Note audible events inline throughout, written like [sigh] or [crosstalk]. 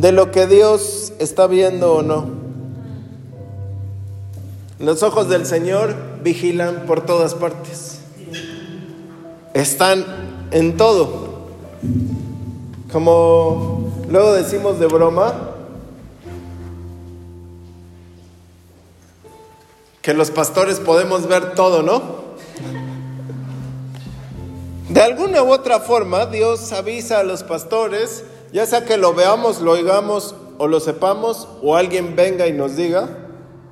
de lo que Dios está viendo o no. Los ojos del Señor vigilan por todas partes. Están en todo. Como luego decimos de broma, que los pastores podemos ver todo, ¿no? De alguna u otra forma, Dios avisa a los pastores, ya sea que lo veamos, lo oigamos o lo sepamos, o alguien venga y nos diga,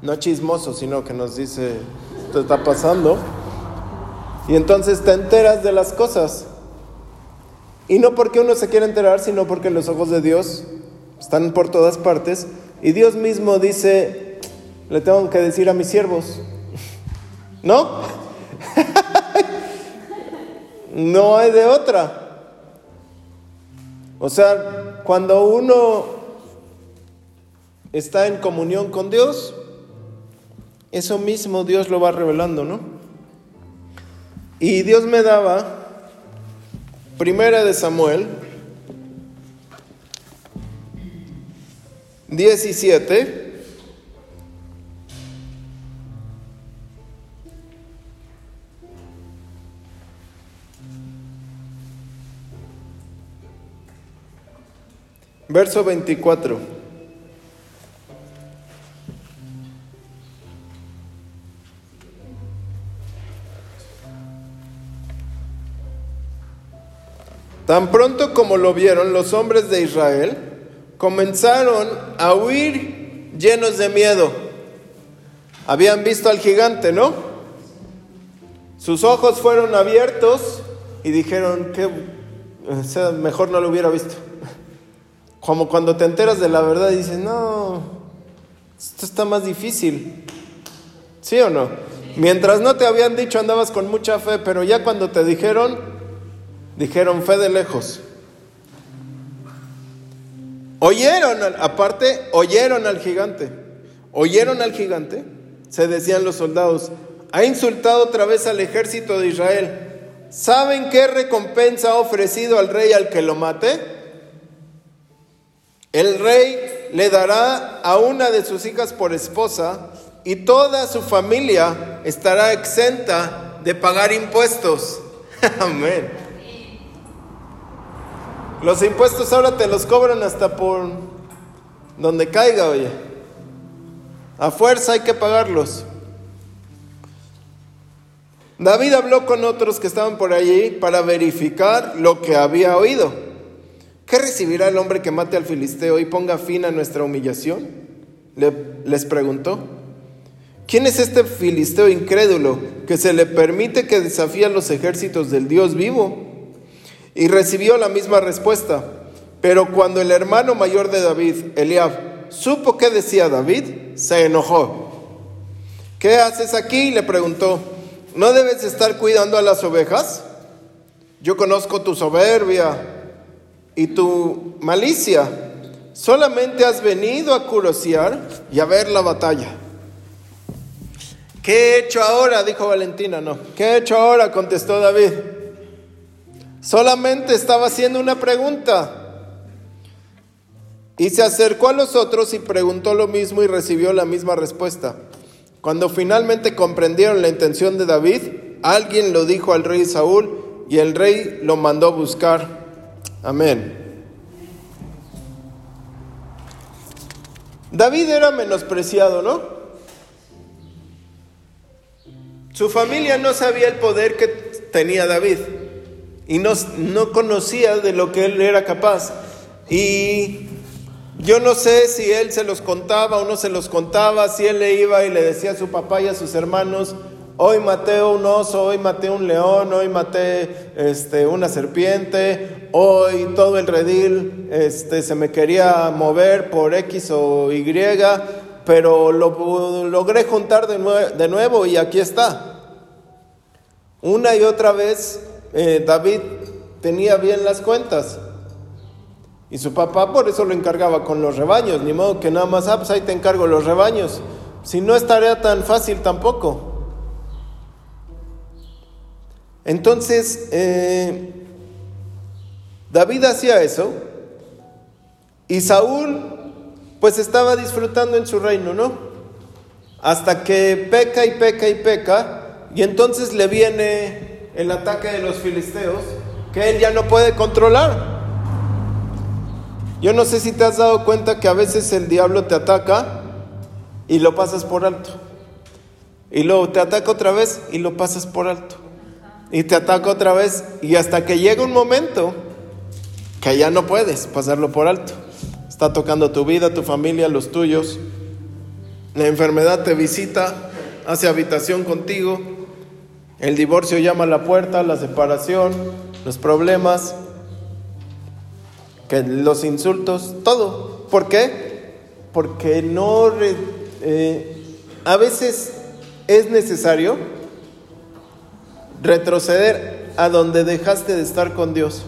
no chismoso, sino que nos dice, esto está pasando. Y entonces te enteras de las cosas. Y no porque uno se quiera enterar, sino porque los ojos de Dios están por todas partes. Y Dios mismo dice, le tengo que decir a mis siervos, ¿no? [laughs] no hay de otra. O sea, cuando uno está en comunión con Dios, eso mismo Dios lo va revelando, ¿no? Y Dios me daba, primera de Samuel, 17, Verso 24. Tan pronto como lo vieron los hombres de Israel, comenzaron a huir llenos de miedo. Habían visto al gigante, ¿no? Sus ojos fueron abiertos y dijeron que mejor no lo hubiera visto. Como cuando te enteras de la verdad y dices, no, esto está más difícil. ¿Sí o no? Mientras no te habían dicho andabas con mucha fe, pero ya cuando te dijeron, dijeron fe de lejos. Oyeron, aparte, oyeron al gigante. Oyeron al gigante, se decían los soldados, ha insultado otra vez al ejército de Israel. ¿Saben qué recompensa ha ofrecido al rey al que lo mate? El rey le dará a una de sus hijas por esposa y toda su familia estará exenta de pagar impuestos. [laughs] Amén. Los impuestos ahora te los cobran hasta por donde caiga, oye. A fuerza hay que pagarlos. David habló con otros que estaban por allí para verificar lo que había oído. ¿Qué recibirá el hombre que mate al filisteo y ponga fin a nuestra humillación? les preguntó. ¿Quién es este filisteo incrédulo que se le permite que desafíe a los ejércitos del Dios vivo? Y recibió la misma respuesta. Pero cuando el hermano mayor de David, Eliab, supo qué decía David, se enojó. ¿Qué haces aquí? le preguntó. ¿No debes estar cuidando a las ovejas? Yo conozco tu soberbia y tu malicia. Solamente has venido a curosear y a ver la batalla. ¿Qué he hecho ahora? Dijo Valentina. No. ¿Qué he hecho ahora? Contestó David. Solamente estaba haciendo una pregunta. Y se acercó a los otros y preguntó lo mismo y recibió la misma respuesta. Cuando finalmente comprendieron la intención de David, alguien lo dijo al rey Saúl y el rey lo mandó buscar. Amén. David era menospreciado, ¿no? Su familia no sabía el poder que tenía David y no, no, conocía de lo que él era capaz. Y yo no sé si él se los contaba o no se los contaba, si él le iba y le decía a su papá y a sus hermanos, Hoy maté un oso, hoy maté un león, hoy maté este, una serpiente, hoy todo el redil este, se me quería mover por X o Y, pero lo logré juntar de, nuevo y aquí está. Una y otra vez eh, David tenía bien las cuentas. Y su papá por eso lo encargaba con los rebaños, ni modo que nada más, ah, pues ahí te encargo los rebaños. Si no es tarea tan fácil tampoco. Entonces, eh, David hacía eso Y Saúl, pues estaba disfrutando en su reino, ¿no? Hasta que peca y peca y peca, y entonces le viene el ataque de los filisteos, que él ya no puede controlar. Yo no sé si te has dado cuenta que a veces el diablo te ataca y lo pasas por alto. Y luego te ataca otra vez y lo pasas por alto. Y te ataca otra vez y hasta que llega un momento que ya no puedes pasarlo por alto. Está tocando tu vida, tu familia, los tuyos. La enfermedad te visita, hace habitación contigo. El divorcio llama a la puerta, la separación, los problemas, que los insultos, todo. ¿Por qué? Porque no... Eh, a veces es necesario retroceder a donde dejaste de estar con Dios.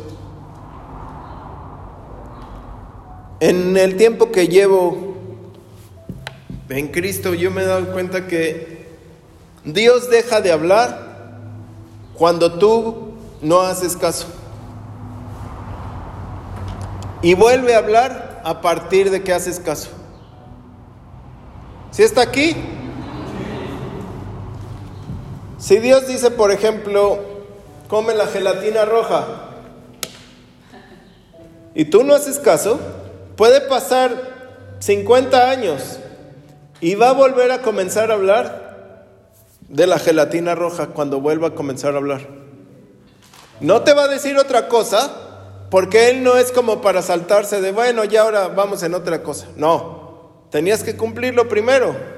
En el tiempo que llevo en Cristo, yo me he dado cuenta que Dios deja de hablar cuando tú no haces caso. Y vuelve a hablar a partir de que haces caso. Si está aquí, si Dios dice, por ejemplo, come la gelatina roja y tú no haces caso, puede pasar 50 años y va a volver a comenzar a hablar de la gelatina roja cuando vuelva a comenzar a hablar. No te va a decir otra cosa porque Él no es como para saltarse de, bueno, ya ahora vamos en otra cosa. No, tenías que cumplirlo primero.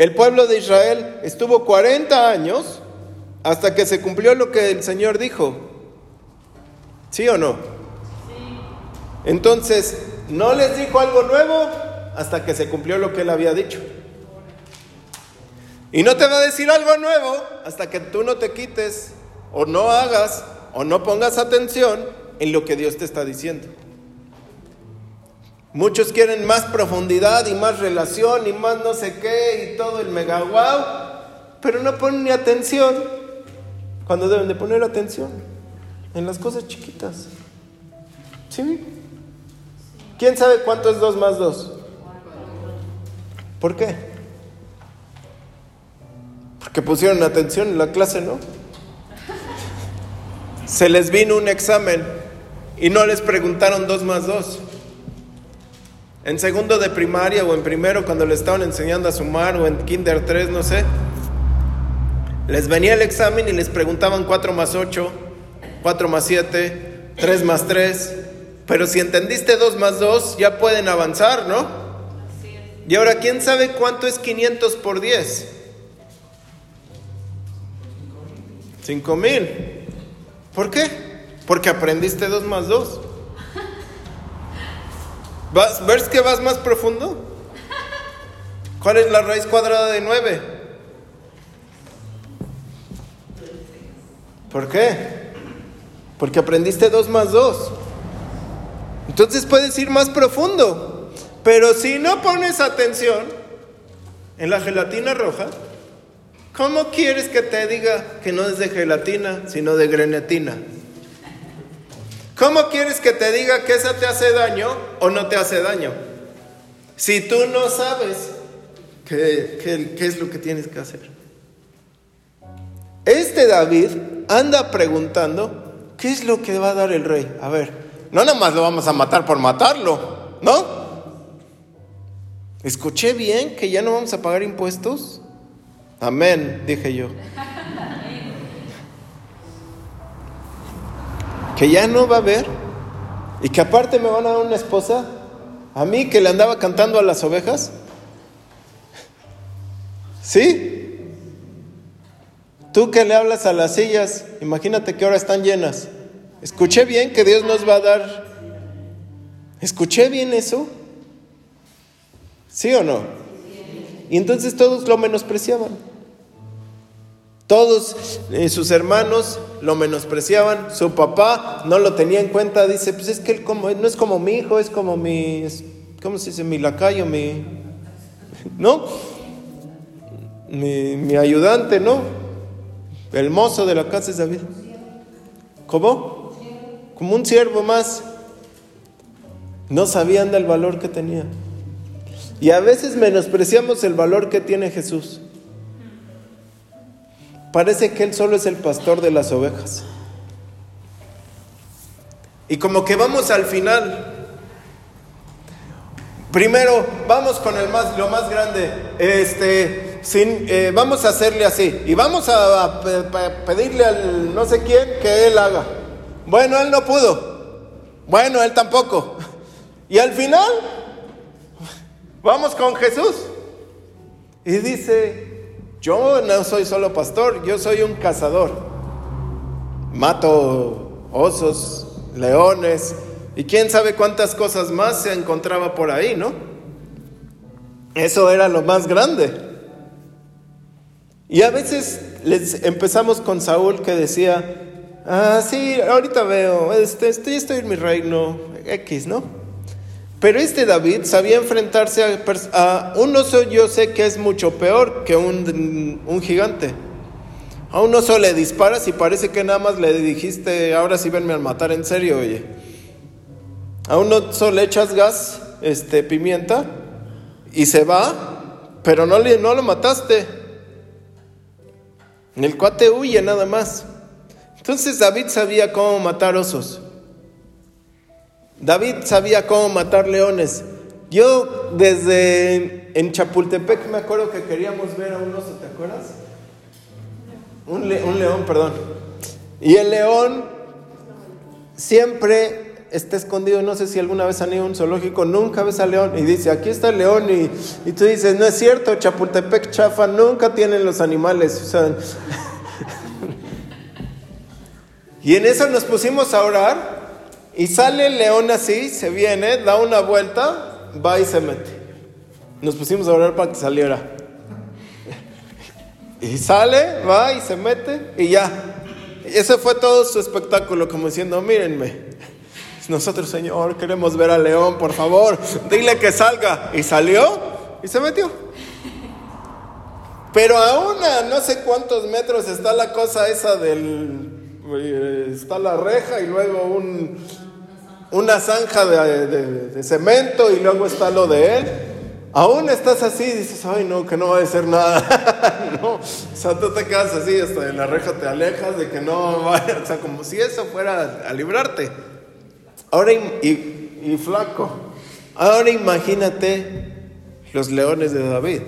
El pueblo de Israel estuvo 40 años hasta que se cumplió lo que el Señor dijo. ¿Sí o no? Entonces, no les dijo algo nuevo hasta que se cumplió lo que él había dicho. Y no te va a decir algo nuevo hasta que tú no te quites o no hagas o no pongas atención en lo que Dios te está diciendo. Muchos quieren más profundidad y más relación y más no sé qué y todo el mega wow, pero no ponen ni atención cuando deben de poner atención en las cosas chiquitas. ¿Sí? ¿Quién sabe cuánto es 2 más 2? ¿Por qué? Porque pusieron atención en la clase, ¿no? Se les vino un examen y no les preguntaron 2 más 2. En segundo de primaria o en primero cuando le estaban enseñando a sumar o en kinder 3, no sé. Les venía el examen y les preguntaban 4 más 8, 4 más 7, 3 más 3. Pero si entendiste 2 más 2, ya pueden avanzar, ¿no? Y ahora, ¿quién sabe cuánto es 500 por 10? 5 mil. ¿Por qué? Porque aprendiste 2 más 2. ¿Vas, ¿Ves que vas más profundo? ¿Cuál es la raíz cuadrada de 9? ¿Por qué? Porque aprendiste 2 más 2. Entonces puedes ir más profundo. Pero si no pones atención en la gelatina roja, ¿cómo quieres que te diga que no es de gelatina, sino de grenetina? ¿Cómo quieres que te diga que esa te hace daño o no te hace daño? Si tú no sabes qué, qué, es lo que tienes que hacer. Este David anda preguntando, ¿qué es lo que va a dar el rey? A ver, no nada más lo vamos a matar por matarlo, ¿no? ¿Escuché bien que ya no vamos a pagar impuestos? Amén, dije yo. Que ya no va a haber y que aparte me van a dar una esposa, a mí que le andaba cantando a las ovejas. ¿Sí? Tú que le hablas a las sillas, imagínate que ahora están llenas. Escuché bien que Dios nos va a dar. ¿Escuché bien eso? ¿Sí o no? Y entonces todos lo menospreciaban. Todos eh, sus hermanos lo menospreciaban, su papá no lo tenía en cuenta, dice, pues es que él como, no es como mi hijo, es como mi, ¿cómo se dice? Mi lacayo, mi, ¿no? Mi, mi ayudante, ¿no? El mozo de la casa es David. ¿Cómo? Como un siervo más. No sabían del valor que tenía. Y a veces menospreciamos el valor que tiene Jesús. Parece que Él solo es el pastor de las ovejas. Y como que vamos al final. Primero, vamos con el más, lo más grande. Este, sin, eh, vamos a hacerle así. Y vamos a, a pedirle al no sé quién que Él haga. Bueno, Él no pudo. Bueno, Él tampoco. Y al final, vamos con Jesús. Y dice, yo no soy solo pastor, yo soy un cazador. Mato osos, leones y quién sabe cuántas cosas más se encontraba por ahí, ¿no? Eso era lo más grande. Y a veces les empezamos con Saúl que decía, ah, sí, ahorita veo, este, estoy, estoy en mi reino, X, ¿no? Pero este David sabía enfrentarse a, un oso, yo sé que es mucho peor que un, un gigante. A un oso le disparas y parece que nada más le dijiste, ahora sí venme a matar en serio, oye. A un oso le echas gas, este, pimienta, y se va, pero no, le, no lo mataste. El cuate huye nada más. Entonces David sabía cómo matar osos. David sabía cómo matar leones. Yo desde en Chapultepec me acuerdo que queríamos ver a un oso, ¿te acuerdas? Un, león, perdón. Y el león siempre está escondido. No sé si alguna vez han ido a un zoológico, nunca ves al león. Y dice, aquí está el león. Y, y tú dices, no es cierto, Chapultepec chafa, nunca tienen los animales. [laughs] y en eso nos pusimos a orar. Y sale el león así, se viene, da una vuelta, va y se mete. Nos pusimos a orar para que saliera. [laughs] Y sale, va y se mete y ya. Ese fue todo su espectáculo, como diciendo, mírenme. Nosotros, Señor, queremos ver al león, por favor, dile que salga. Y salió y se metió. Pero aún a no sé cuántos metros está la cosa esa del... Eh, está la reja y luego un, una zanja de, cemento y luego está lo de él. Aún estás así dices, ay no, que no va a ser nada. [laughs] no, o sea, tú te quedas así, hasta en la reja te alejas de que no vaya, o sea, como si eso fuera a librarte. Ahora, y, y flaco, ahora imagínate los leones de David.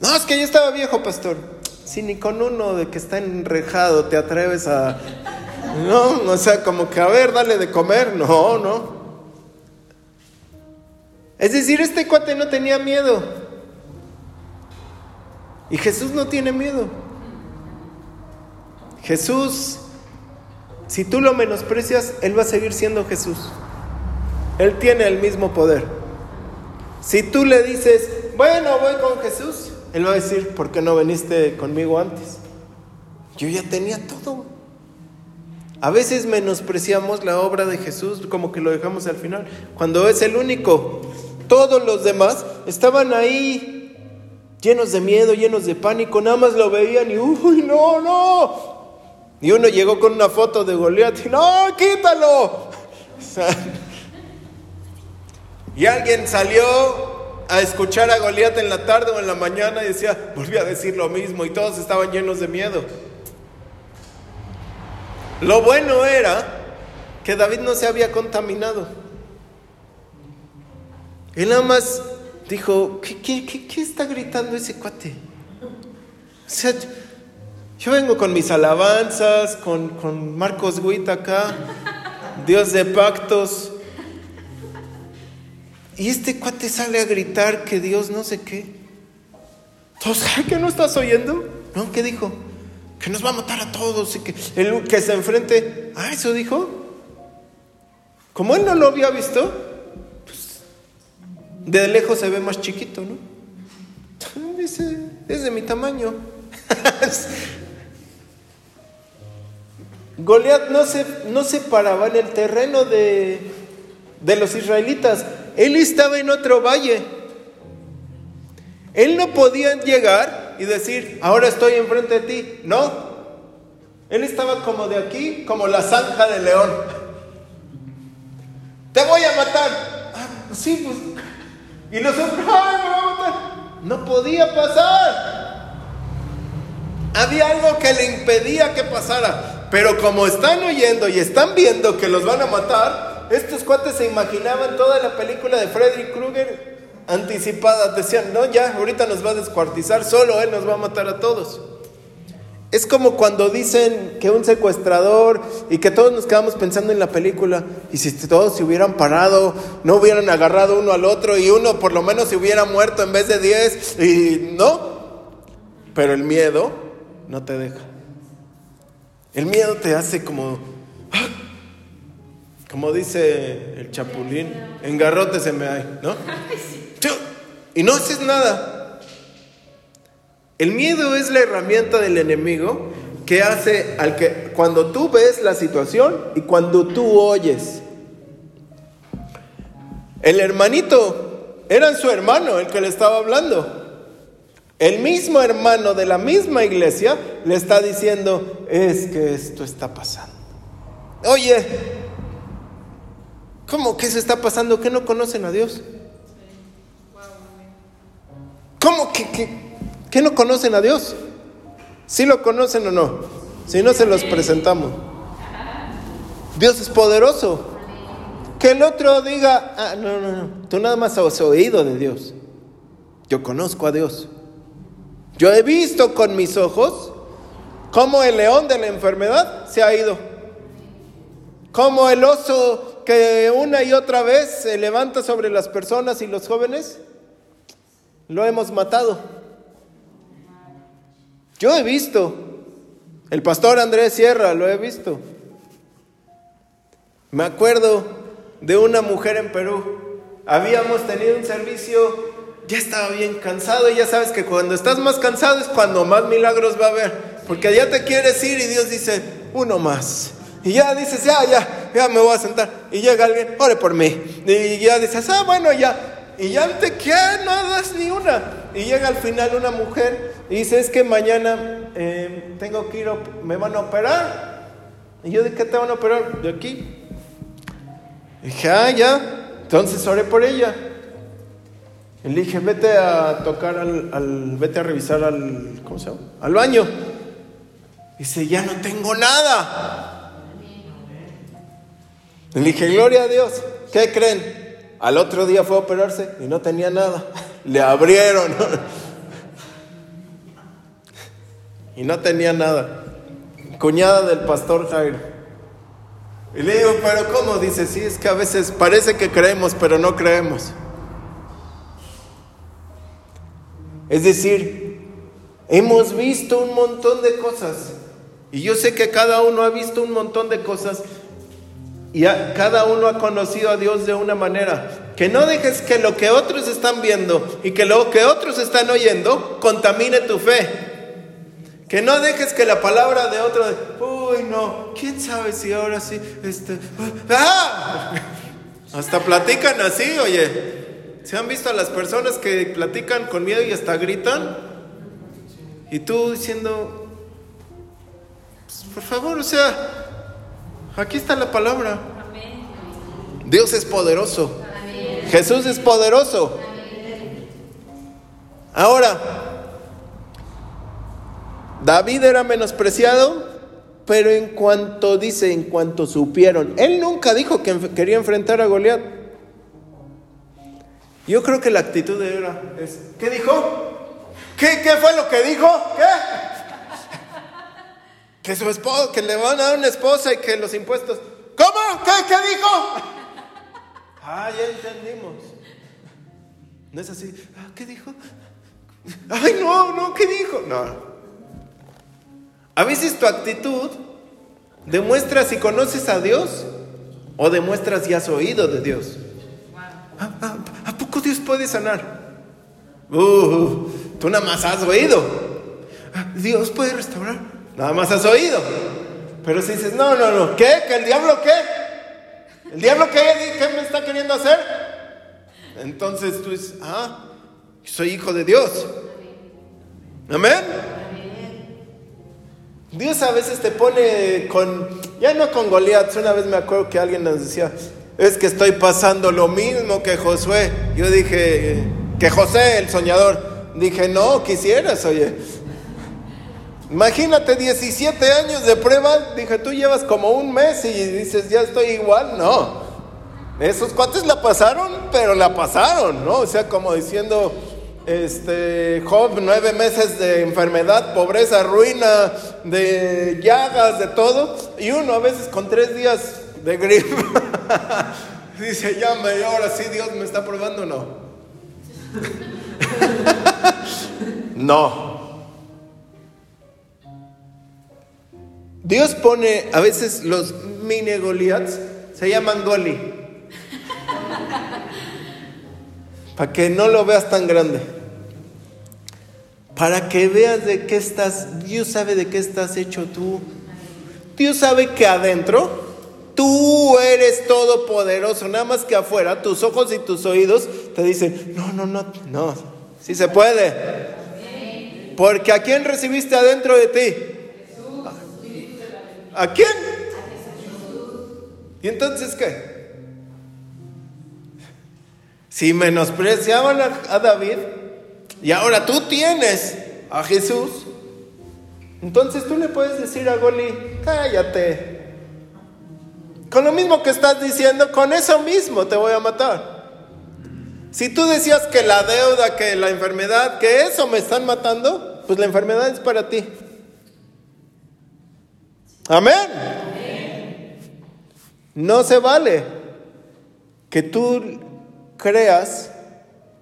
No, es que yo estaba viejo, pastor. Si ni con uno de que está enrejado te atreves a, no, o sea, como que a ver, dale de comer. No, no. Es decir, este cuate no tenía miedo. Y Jesús no tiene miedo. Jesús, si tú lo menosprecias, Él va a seguir siendo Jesús. Él tiene el mismo poder. Si tú le dices, bueno, voy con Jesús, Él va a decir, ¿por qué no viniste conmigo antes? Yo ya tenía todo. A veces menospreciamos la obra de Jesús como que lo dejamos al final, cuando es el único. Todos los demás estaban ahí llenos de miedo, llenos de pánico, nada más lo veían y, uy, no, no. Y uno llegó con una foto de Goliat y, no, quítalo. [laughs] y alguien salió a escuchar a Goliat en la tarde o en la mañana y decía, volví a decir lo mismo y todos estaban llenos de miedo. Lo bueno era que David no se había contaminado. Él nada más dijo, ¿qué, está gritando ese cuate? O sea, yo vengo con mis alabanzas, con, con Marcos Witt acá, Dios de pactos. Y este cuate sale a gritar que Dios no sé qué. Entonces, ¿qué no estás oyendo? ¿No? ¿Qué dijo? que nos va a matar a todos y que el que se enfrente, ah, eso dijo. Como él no lo había visto, pues, de lejos se ve más chiquito, ¿no? [laughs] Dice, es de mi tamaño. [laughs] Goliat no se, no se paraba en el terreno de, de los israelitas. Él estaba en otro valle. Él no podía llegar y decir, ahora estoy enfrente de ti. No. Él estaba como de aquí, como la zanja del león. Te voy matar. Ah, sí, pues. Y nosotros, ay, me va a matar. No podía pasar. Había algo que le impedía que pasara. Pero como están oyendo y están viendo que los van a matar, estos cuates se imaginaban toda la película de Freddy Krueger anticipada. Decían, no, ya, ahorita nos va a descuartizar, solo él nos va a matar a todos. Es como cuando dicen que un secuestrador y que todos nos quedamos pensando en la película y si todos se hubieran parado, no hubieran agarrado uno al otro y uno por lo menos se hubiera muerto en vez de diez y no. Pero el miedo no te deja. El miedo te hace como, ¡ah! Como dice el chapulín, en garrote se me hay, ¿no? [laughs] Y no haces nada. El miedo es la herramienta del enemigo que hace al que cuando tú ves la situación y cuando tú oyes. El hermanito era su hermano el que le estaba hablando. El mismo hermano de la misma iglesia le está diciendo, es que esto está pasando. Oye, ¿cómo que se está pasando? ¿Que no conocen a Dios? ¿Cómo que, que ¿Qué no conocen a Dios? ¿Sí lo conocen o no? Si no, se los presentamos. Dios es poderoso. Que el otro diga, ah, no, no, no, tú nada más has oído de Dios. Yo conozco a Dios. Yo he visto con mis ojos cómo el león de la enfermedad se ha ido. Cómo el oso que una y otra vez se levanta sobre las personas y los jóvenes, lo hemos matado. Yo he visto, el pastor Andrés Sierra lo he visto. Me acuerdo de una mujer en Perú. Habíamos tenido un servicio, ya estaba bien cansado y ya sabes que cuando estás más cansado es cuando más milagros va a haber. Porque ya te quieres ir y Dios dice, uno más. Y ya dices, ya, ya, ya me voy a sentar. Y llega alguien, ore por mí. Y ya dices, ah, bueno, ya. Y ya te quedas, no das ni una. Y llega al final una mujer y dice, es que mañana eh, tengo que ir, me van a operar. Y yo, ¿de qué te van a operar? De aquí. Dije, ah, ya. Entonces oré por ella. Y le dije, vete a tocar al, vete a revisar al, ¿cómo se llama? Al baño. Dice, ya no tengo nada. Le dije, gloria a Dios. ¿Qué creen? Al otro día fue a operarse y no tenía nada. Le abrieron. [laughs] y no tenía nada. Cuñada del pastor Jairo. Y le digo, pero ¿cómo? Dice, sí, es que a veces parece que creemos, pero no creemos. Es decir, hemos visto un montón de cosas. Y yo sé que cada uno ha visto un montón de cosas. Y cada uno ha conocido a Dios de una manera. Que no dejes que lo que otros están viendo y que lo que otros están oyendo contamine tu fe. Que no dejes que la palabra de otro, uy, no, quién sabe si ahora sí, este, ¡ah! Hasta platican así, oye. ¿Se han visto a las personas que platican con miedo y hasta gritan? Y tú diciendo, pues, por favor, o sea, aquí está la palabra. Dios es poderoso. Jesús es poderoso. Ahora, David era menospreciado, pero en cuanto dice, en cuanto supieron, él nunca dijo que quería enfrentar a Goliat. Yo creo que la actitud era, es, ¿qué dijo? ¿Qué, ¿Qué fue lo que dijo? ¿Qué? Que su esposo, que le van a dar una esposa y que los impuestos. ¿Cómo? ¿Qué, qué dijo? Ah, ya entendimos. No es así. Ah, ¿Qué dijo? Ay, no, no, ¿qué dijo? No. A veces tu actitud demuestra si conoces a Dios o demuestras si has oído de Dios. ¿A, a, poco Dios puede sanar? Uh, tú nada más has oído. Ah, Dios puede restaurar. Nada más has oído. Pero si dices, no, no, no, ¿qué? ¿Que el diablo qué? ¿El diablo qué, qué me está queriendo hacer? Entonces tú dices, ah, soy hijo de Dios. Amén. Dios a veces te pone con, ya no con Goliath, una vez me acuerdo que alguien nos decía, es que estoy pasando lo mismo que Josué. Yo dije, que José, el soñador. Dije, no, quisieras, oye. Imagínate 17 años de prueba. Dije, tú llevas como un mes y dices, ya estoy igual. No. Esos cuates la pasaron, pero la pasaron, ¿no? O sea, como diciendo, este, Job, nueve meses de enfermedad, pobreza, ruina, de llagas, de todo. Y uno a veces con tres días de gripe. [laughs] Dice, ya me, ahora sí Dios me está probando, no. [laughs] no. Dios pone a veces los mini Goliaths, se llaman Goli. Para que no lo veas tan grande. Para que veas de qué estás, Dios sabe de qué estás hecho tú. Dios sabe que adentro tú eres todopoderoso, nada más que afuera, tus ojos y tus oídos te dicen, no, no, no, no, sí se puede. Porque ¿a quién recibiste adentro de ti? ¿A quién? ¿Y entonces qué? Si menospreciaban a, David y ahora tú tienes a Jesús, entonces tú le puedes decir a Goli, cállate. Con lo mismo que estás diciendo, con eso mismo te voy a matar. Si tú decías que la deuda, que la enfermedad, que eso me están matando, pues la enfermedad es para ti. Amén. No se vale que tú creas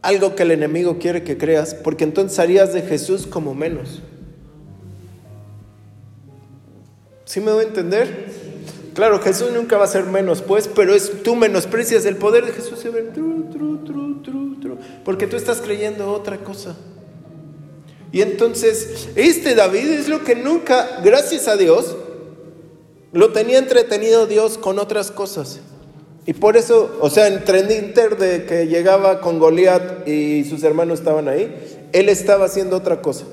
algo que el enemigo quiere que creas, porque entonces harías de Jesús como menos. ¿Sí me voy a entender? Claro, Jesús nunca va a ser menos, pues, pero es tú menosprecias el poder de Jesús, porque tú estás creyendo otra cosa. Y entonces, este David es lo que nunca, gracias a Dios, lo tenía entretenido Dios con otras cosas. Y por eso, o sea, entre inter de que llegaba con Goliat y sus hermanos estaban ahí, él estaba haciendo otra cosa.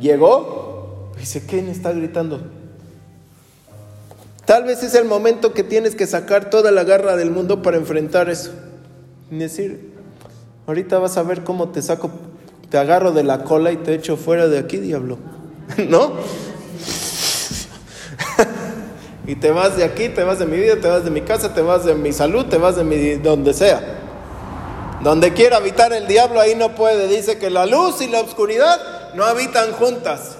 Llegó, dice, ¿quién está gritando? Tal vez es el momento que tienes que sacar toda la garra del mundo para enfrentar eso. Y decir, ahorita vas a ver cómo te saco, te agarro de la cola y te echo fuera de aquí, diablo. [laughs] ¿No? [laughs] y te vas de aquí, te vas de mi vida, te vas de mi casa, te vas de mi salud, te vas de mi donde sea. Donde quiera habitar el diablo, ahí no puede. Dice que la luz y la oscuridad no habitan juntas.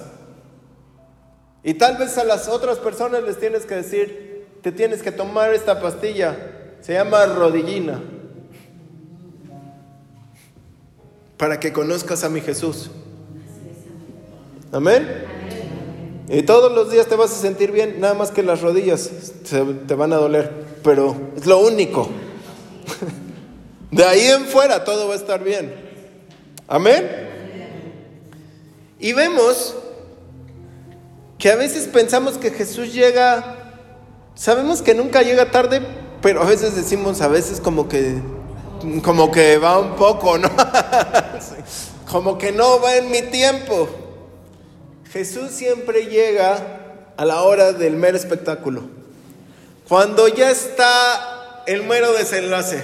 Y tal vez a las otras personas les tienes que decir, te tienes que tomar esta pastilla, se llama rodillina, para que conozcas a mi Jesús. Amén. Y todos los días te vas a sentir bien, nada más que las rodillas te van a doler, pero es lo único. [laughs] De ahí en fuera todo va a estar bien. Amén. Y vemos que a veces pensamos que Jesús llega, sabemos que nunca llega tarde, pero a veces decimos a veces como que como que va un poco, ¿no? [laughs] como que no va en mi tiempo. Jesús siempre llega a la hora del mero espectáculo. Cuando ya está el mero desenlace.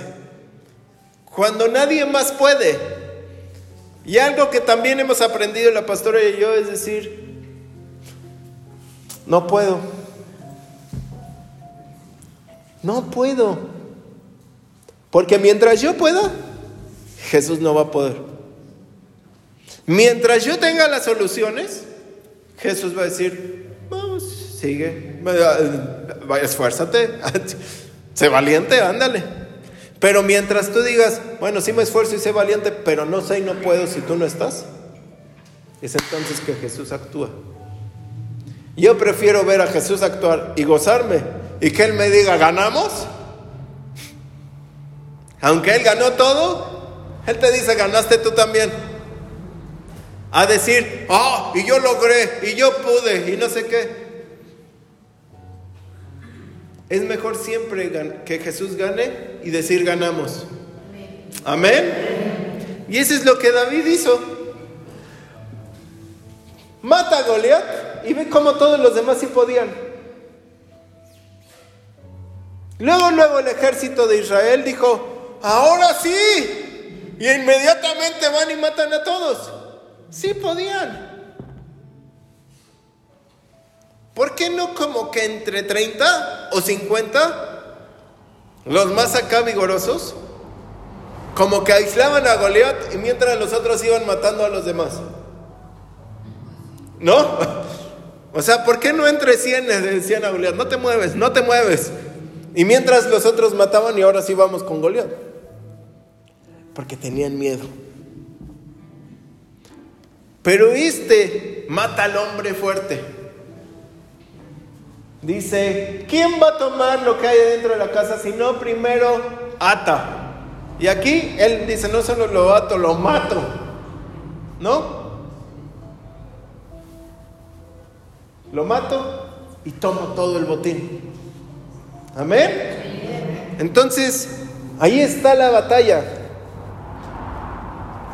Cuando nadie más puede. Y algo que también hemos aprendido la pastora y yo es decir, no puedo. No puedo. Porque mientras yo pueda, Jesús no va a poder. Mientras yo tenga las soluciones, Jesús va a decir, vamos, sigue, esfuérzate, [laughs] sé valiente, ándale. Pero mientras tú digas, bueno, sí me esfuerzo y sé valiente, pero no sé y no puedo si tú no estás, es entonces que Jesús actúa. Yo prefiero ver a Jesús actuar y gozarme y que Él me diga, ¿ganamos? Aunque Él ganó todo, Él te dice, ganaste tú también a decir, oh, y yo logré, y yo pude, y no sé qué. Es mejor siempre que Jesús gane y decir ganamos. Amén. Y eso es lo que David hizo. Mata a Goliat y ve cómo todos los demás sí podían. Luego, luego el ejército de Israel dijo, ahora sí. Y inmediatamente van y matan a todos. Sí podían. ¿Por qué no como que entre 30 o 50, los más acá vigorosos, como que aislaban a Goliat y mientras los otros iban matando a los demás? ¿No? [laughs] O sea, ¿por qué no entre 100 le decían a Goliat, no te mueves, no te mueves? Y mientras los otros mataban y ahora sí vamos con Goliat. Porque tenían miedo. Pero este mata al hombre fuerte. Dice, ¿quién va a tomar lo que hay dentro de la casa si no primero ata? Y aquí él dice, no solo lo ato, lo mato. ¿No? Lo mato y tomo todo el botín. Amén. Entonces, ahí está la batalla.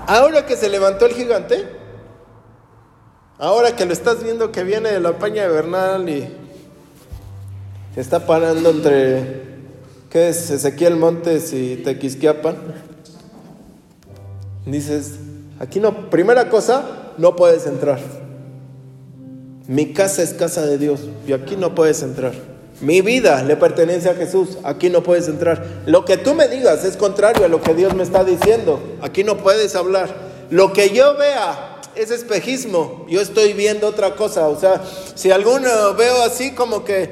Ahora que se levantó el gigante, ahora que lo estás viendo que viene de la paña de Bernal y se está parando entre, ¿qué es? Ezequiel Montes y Tequisquiapan. Dices, aquí no, primera cosa, no puedes entrar. Mi casa es casa de Dios y aquí no puedes entrar. Mi vida le pertenece a Jesús, aquí no puedes entrar. Lo que tú me digas es contrario a lo que Dios me está diciendo, aquí no puedes hablar. Lo que yo vea es espejismo, yo estoy viendo otra cosa. O sea, si alguno veo así como que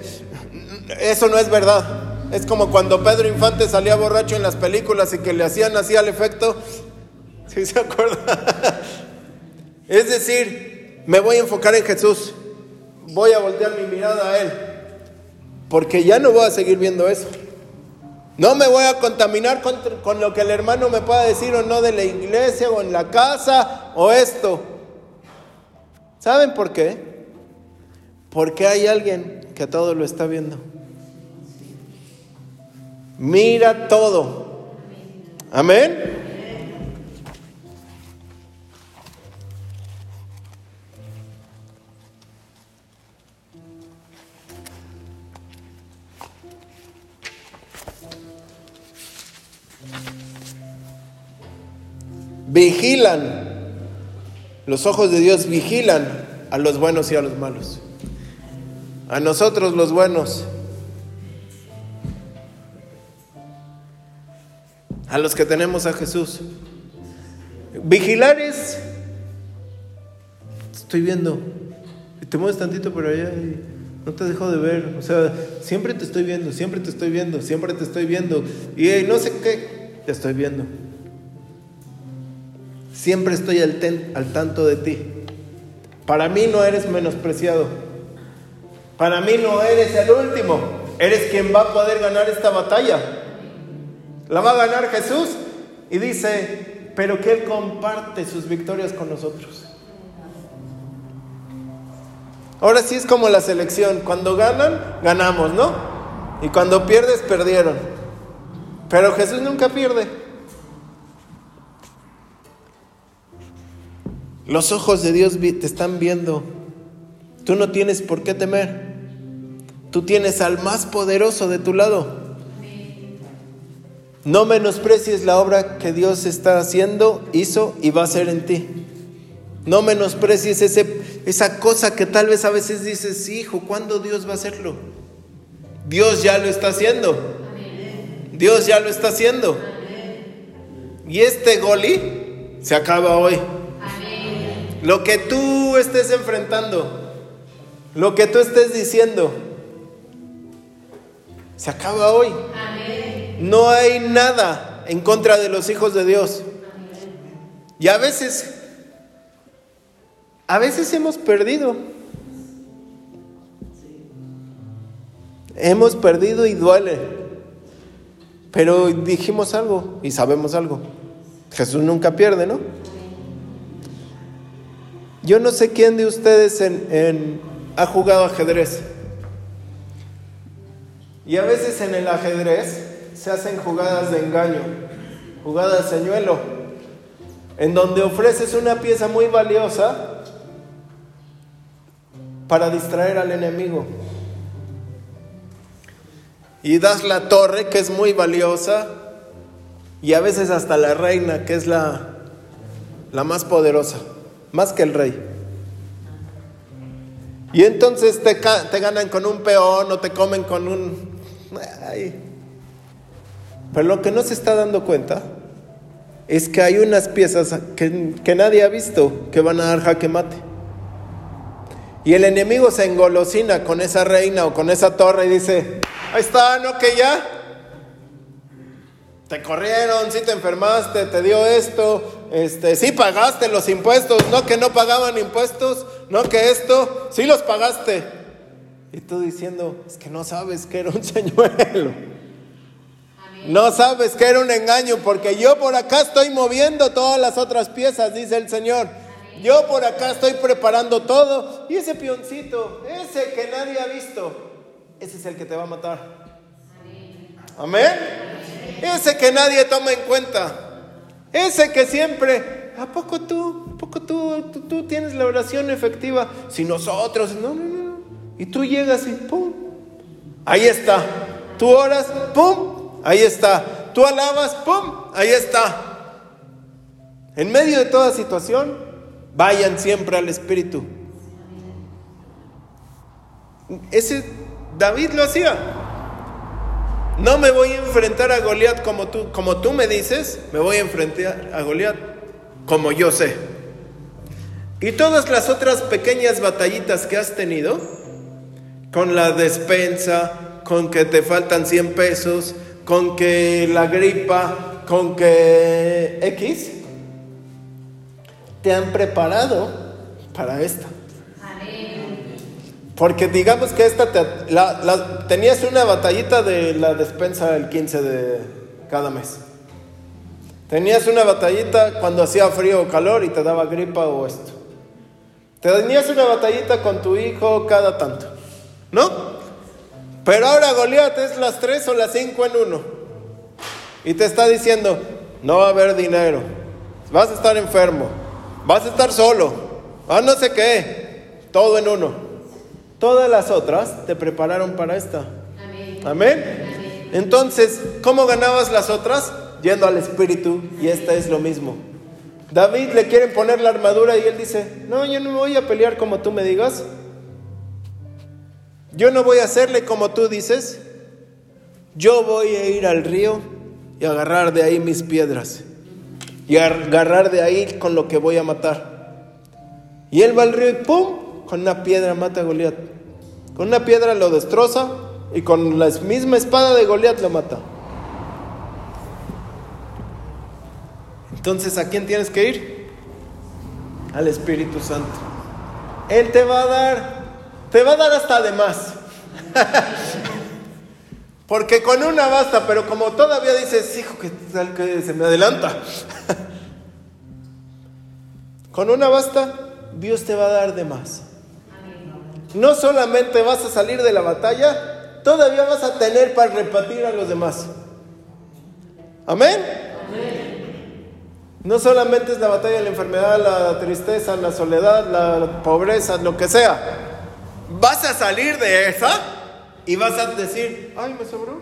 eso no es verdad. Es como cuando Pedro Infante salía borracho en las películas y que le hacían así al efecto. [laughs] ¿Sí se acuerda? [laughs] es decir, me voy a enfocar en Jesús. Voy a voltear mi mirada a Él. Porque ya no voy a seguir viendo eso. No me voy a contaminar con, con, lo que el hermano me pueda decir o no de la iglesia o en la casa o esto. ¿Saben por qué? Porque hay alguien que todo lo está viendo. Mira todo. Amén. Vigilan. Los ojos de Dios vigilan a los buenos y a los malos. A nosotros los buenos a los que tenemos a Jesús. Vigilar es, estoy viendo, te mueves tantito por allá y no te dejo de ver, o sea, siempre te estoy viendo, siempre te estoy viendo, siempre te estoy viendo, y no sé qué, te estoy viendo. Siempre estoy al, al tanto de ti. Para mí no eres menospreciado. Para mí no eres el último. Eres quien va a poder ganar esta batalla. La va a ganar Jesús y dice, pero que Él comparte sus victorias con nosotros. Ahora sí es como la selección, cuando ganan, ganamos, ¿no? Y cuando pierdes, perdieron. Pero Jesús nunca pierde. Los ojos de Dios te están viendo. Tú no tienes por qué temer. Tú tienes al más poderoso de tu lado. No menosprecies la obra que Dios está haciendo, hizo y va a hacer en ti. No menosprecies esa cosa que tal vez a veces dices, hijo, ¿cuándo Dios va a hacerlo? Dios ya lo está haciendo. Dios ya lo está haciendo. Y este goli se acaba hoy. Lo que tú estés enfrentando, lo que tú estés diciendo, se acaba hoy. No hay nada en contra de los hijos de Dios. Y a veces, a veces hemos perdido. Hemos perdido y duele. Pero dijimos algo y sabemos algo. Jesús nunca pierde, ¿no? Yo no sé quién de ustedes ha jugado ajedrez. Y a veces en el ajedrez se hacen jugadas de engaño, jugadas de señuelo, en donde ofreces una pieza muy valiosa para distraer al enemigo. y das la torre, que es muy valiosa, y a veces hasta la reina, que es la, la más poderosa, más que el rey. Y entonces te, te ganan con un peón o te comen con un... Pero lo que no se está dando cuenta es que hay unas piezas que, que nadie ha visto que van a dar jaque mate. Y el enemigo se engolosina con esa reina o con esa torre y dice, ahí está, ¿no? Que ya. Te corrieron, sí te enfermaste, te dio esto, este, sí pagaste los impuestos, no que no pagaban impuestos, no que esto, sí los pagaste. Y tú diciendo, es que no sabes que era un [laughs] señuelo. No sabes que era un engaño, porque yo por acá estoy moviendo todas las otras piezas, dice el Señor. Yo por acá estoy preparando todo. Y ese pioncito, ese que nadie ha visto, ese es el que te va a matar. Amén. Ese que nadie toma en cuenta. Ese que siempre, ¿a poco tú? ¿A poco tú, tú, tienes la oración efectiva? Si nosotros, no, no, no. Y tú llegas y ¡pum! Ahí está. Tú oras, ¡pum! Ahí está. Tú alabas, ¡pum! Ahí está. En medio de toda situación, Vayan siempre al Espíritu. Ese David lo hacía. No me voy a enfrentar a Goliat como tú, como tú me dices, me voy a enfrentar a Goliat como yo sé. Y todas las otras pequeñas batallitas que has tenido, con la despensa, con que te faltan 100 pesos, con que la gripa, con que X, te han preparado para esta. Porque digamos que esta tenías una batallita de la despensa el 15 de cada mes. Tenías una batallita cuando hacía frío o calor y te daba gripa o esto. Tenías una batallita con tu hijo cada tanto. ¿No? Pero ahora Goliat es las tres o las cinco en uno. Y te está diciendo, no va a haber dinero. Vas a estar enfermo Vas a estar solo. Ah, no sé qué. Todo en uno. Todas las otras te prepararon para esta. Amén. Entonces, ¿cómo ganabas las otras? Yendo al Espíritu. Y esta es lo mismo. David le quieren poner la armadura y él dice, no, yo no voy a pelear como tú me digas. Yo no voy a hacerle como tú dices. Yo voy a ir al río y agarrar de ahí mis piedras y agarrar de ahí con lo que voy a matar. Y él va al río y ¡pum! Con una piedra mata a Goliat. Con una piedra lo destroza y con la misma espada de Goliat lo mata. Entonces, ¿a quién tienes que ir? Al Espíritu Santo. Él te va a dar, te va a dar hasta de más. [laughs] Porque con una basta, pero como todavía dices, hijo, que tal que se me adelanta. [laughs] con una basta, Dios te va a dar de más. No solamente vas a salir de la batalla, todavía vas a tener para repartir a los demás. Amén. No solamente es la batalla de la enfermedad, la tristeza, la soledad, la pobreza, lo que sea. Vas a salir de esa y vas a decir, ay, me sobró.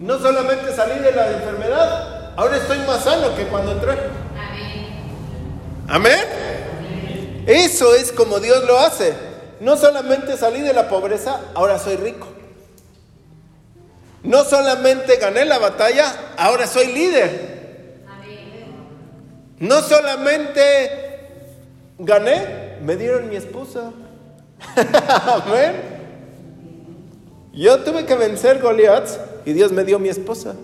No solamente salí de la enfermedad, ahora estoy más sano que cuando entré. Amén. Amén. Eso es como Dios lo hace. No solamente salí de la pobreza, ahora soy rico. No solamente gané la batalla, ahora soy líder. No solamente gané, me dieron mi esposa. [laughs] Amén. Yo tuve que vencer Goliat y Dios me dio mi esposa.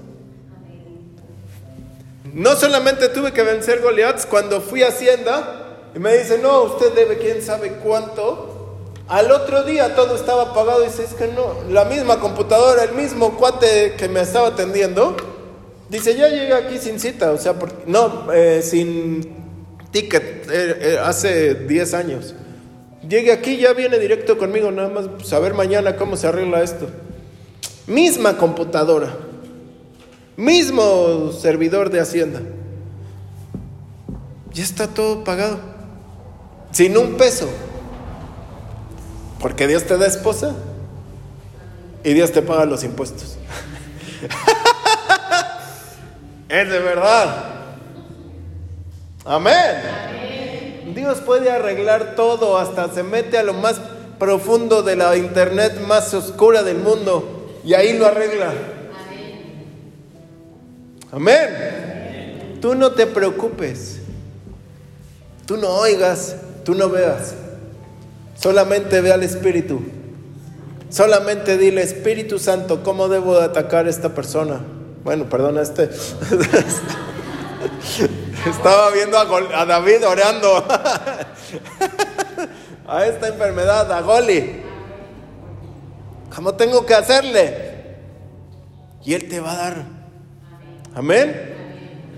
No solamente tuve que vencer Goliat cuando fui a Hacienda y me dice, no, usted debe quién sabe cuánto. Al otro día todo estaba pagado y dice, es que no, la misma computadora, el mismo cuate que me estaba atendiendo, dice, ya llegué aquí sin cita, o sea, no, eh, sin ticket, eh, eh, hace 10 años. Llegue aquí, ya viene directo conmigo, nada más saber mañana cómo se arregla esto. Misma computadora, mismo servidor de Hacienda. Ya está todo pagado, sin un peso. Porque Dios te da esposa. y Dios te paga los impuestos. [laughs] es de verdad. Amén. Dios puede arreglar todo, hasta se mete a lo más profundo de la internet más oscura del mundo y ahí lo arregla. Amén. Tú no te preocupes. Tú no oigas, tú no veas. Solamente ve al Espíritu. Solamente dile, Espíritu Santo, ¿cómo debo de atacar a esta persona? Bueno, perdona, este. [laughs] Estaba viendo a, David orando [laughs] a esta enfermedad, a Goli. ¿Cómo tengo que hacerle? Y Él te va a dar. Amén.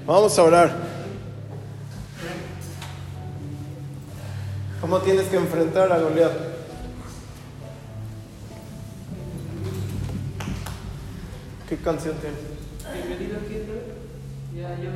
Vamos a orar. ¿Cómo tienes que enfrentar a Goliat? ¿Qué canción tiene? Bienvenido aquí, Ya, yo.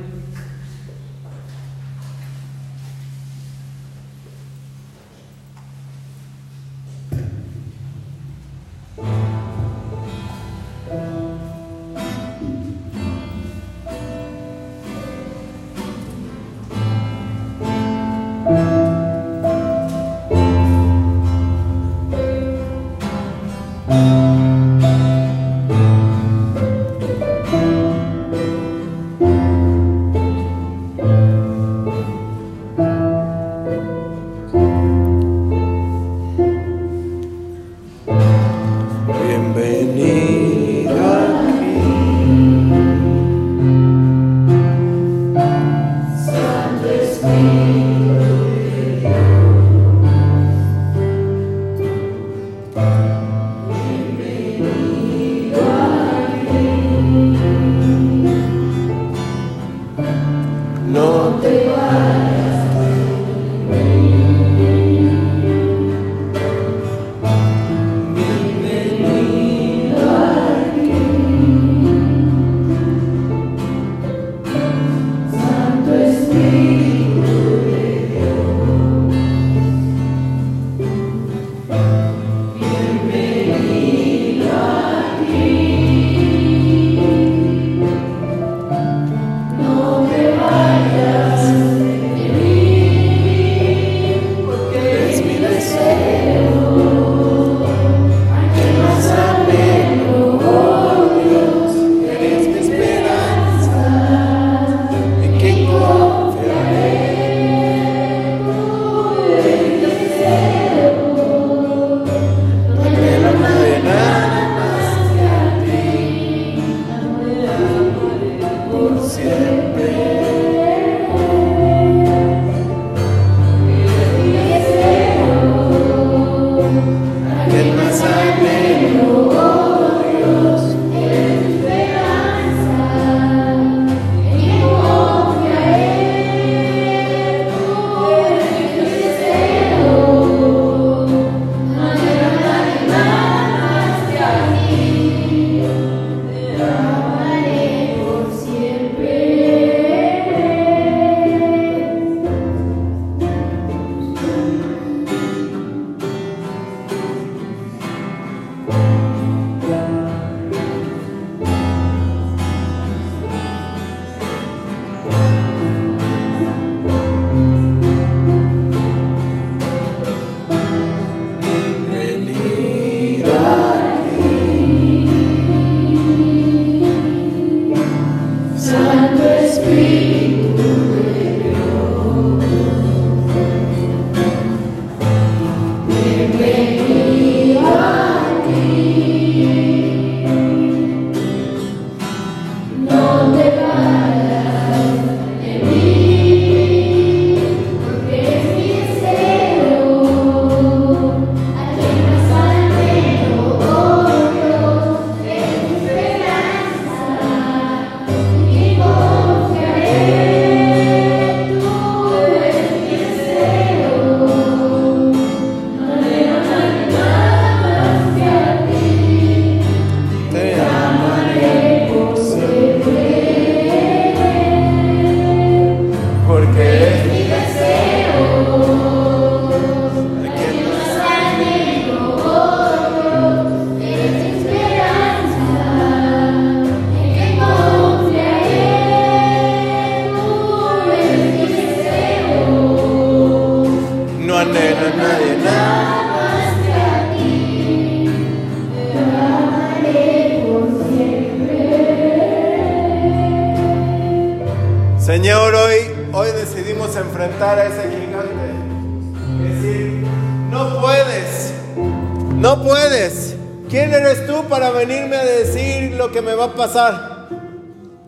Decir lo que me va a pasar?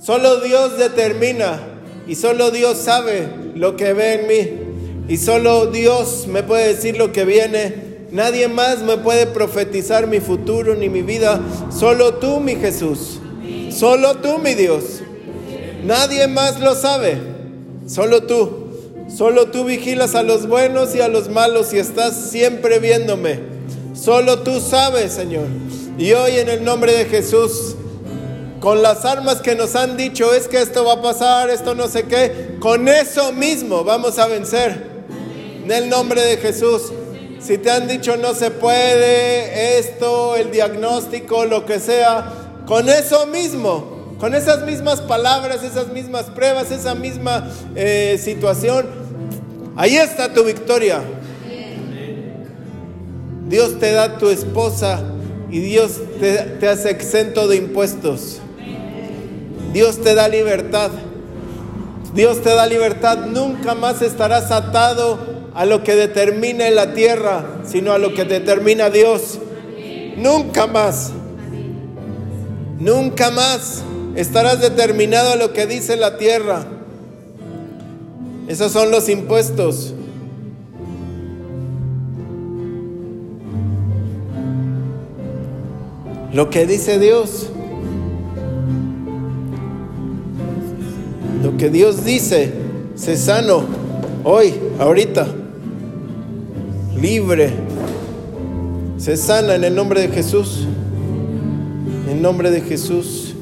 Solo Dios determina y solo Dios sabe lo que ve en mí. Y solo Dios me puede decir lo que viene. Nadie más me puede profetizar mi futuro ni mi vida. Solo tú, mi Jesús. Solo tú, mi Dios. Nadie más lo sabe. Solo tú. Solo tú vigilas a los buenos y a los malos y estás siempre viéndome. Solo tú sabes, Señor. Y hoy en el nombre de Jesús, con las armas que nos han dicho, es que esto va a pasar, esto no sé qué, con eso mismo vamos a vencer. En el nombre de Jesús. Si te han dicho no se puede, esto, el diagnóstico, lo que sea, con eso mismo, con esas mismas palabras, esas mismas pruebas, esa misma eh, situación, ahí está tu victoria. Dios te da tu esposa y Dios te, hace exento de impuestos. Dios te da libertad. Dios te da libertad. Nunca más estarás atado a lo que determina la tierra, sino a lo que determina Dios. Nunca más. Nunca más estarás determinado a lo que dice la tierra. Esos son los impuestos. Lo que dice Dios. Lo que Dios dice. Se sano. Hoy, ahorita. Libre. Se sana en el nombre de Jesús. En el nombre de Jesús.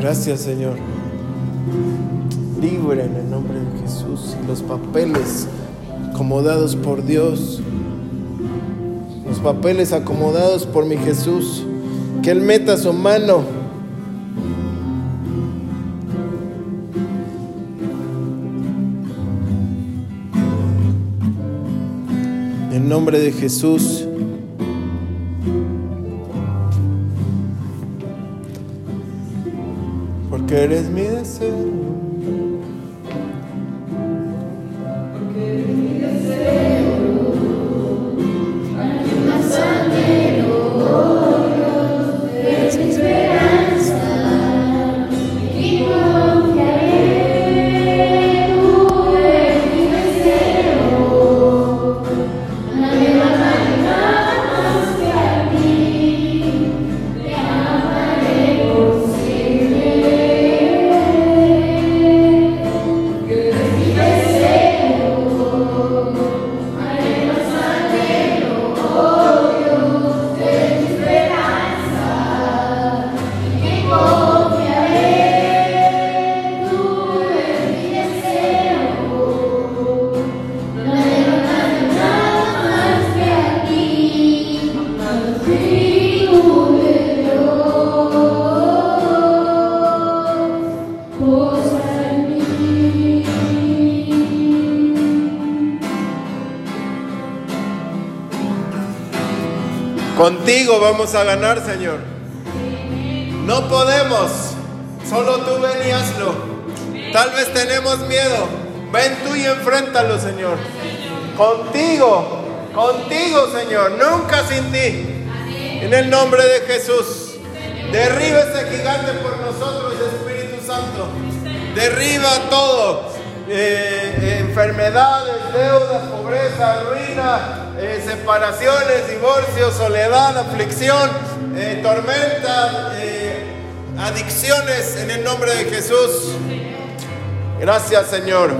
Gracias Señor. Libre en el nombre de Jesús. Y los papeles acomodados por Dios papeles acomodados por mi Jesús, que Él meta su mano. En nombre de Jesús. Porque eres mi deseo. Contigo vamos a ganar, Señor. No podemos. Solo tú ven y hazlo. Tal vez tenemos miedo. Ven tú y enfréntalo, Señor. Contigo, contigo, Señor. Nunca sin ti. En el nombre de Jesús. Derriba ese gigante por nosotros, Espíritu Santo. Derriba todo. Eh, enfermedades, deudas, pobreza, ruina, eh, separaciones, divorcios, soledad, aflicción, eh, tormenta, adicciones en el nombre de Jesús. Gracias Señor.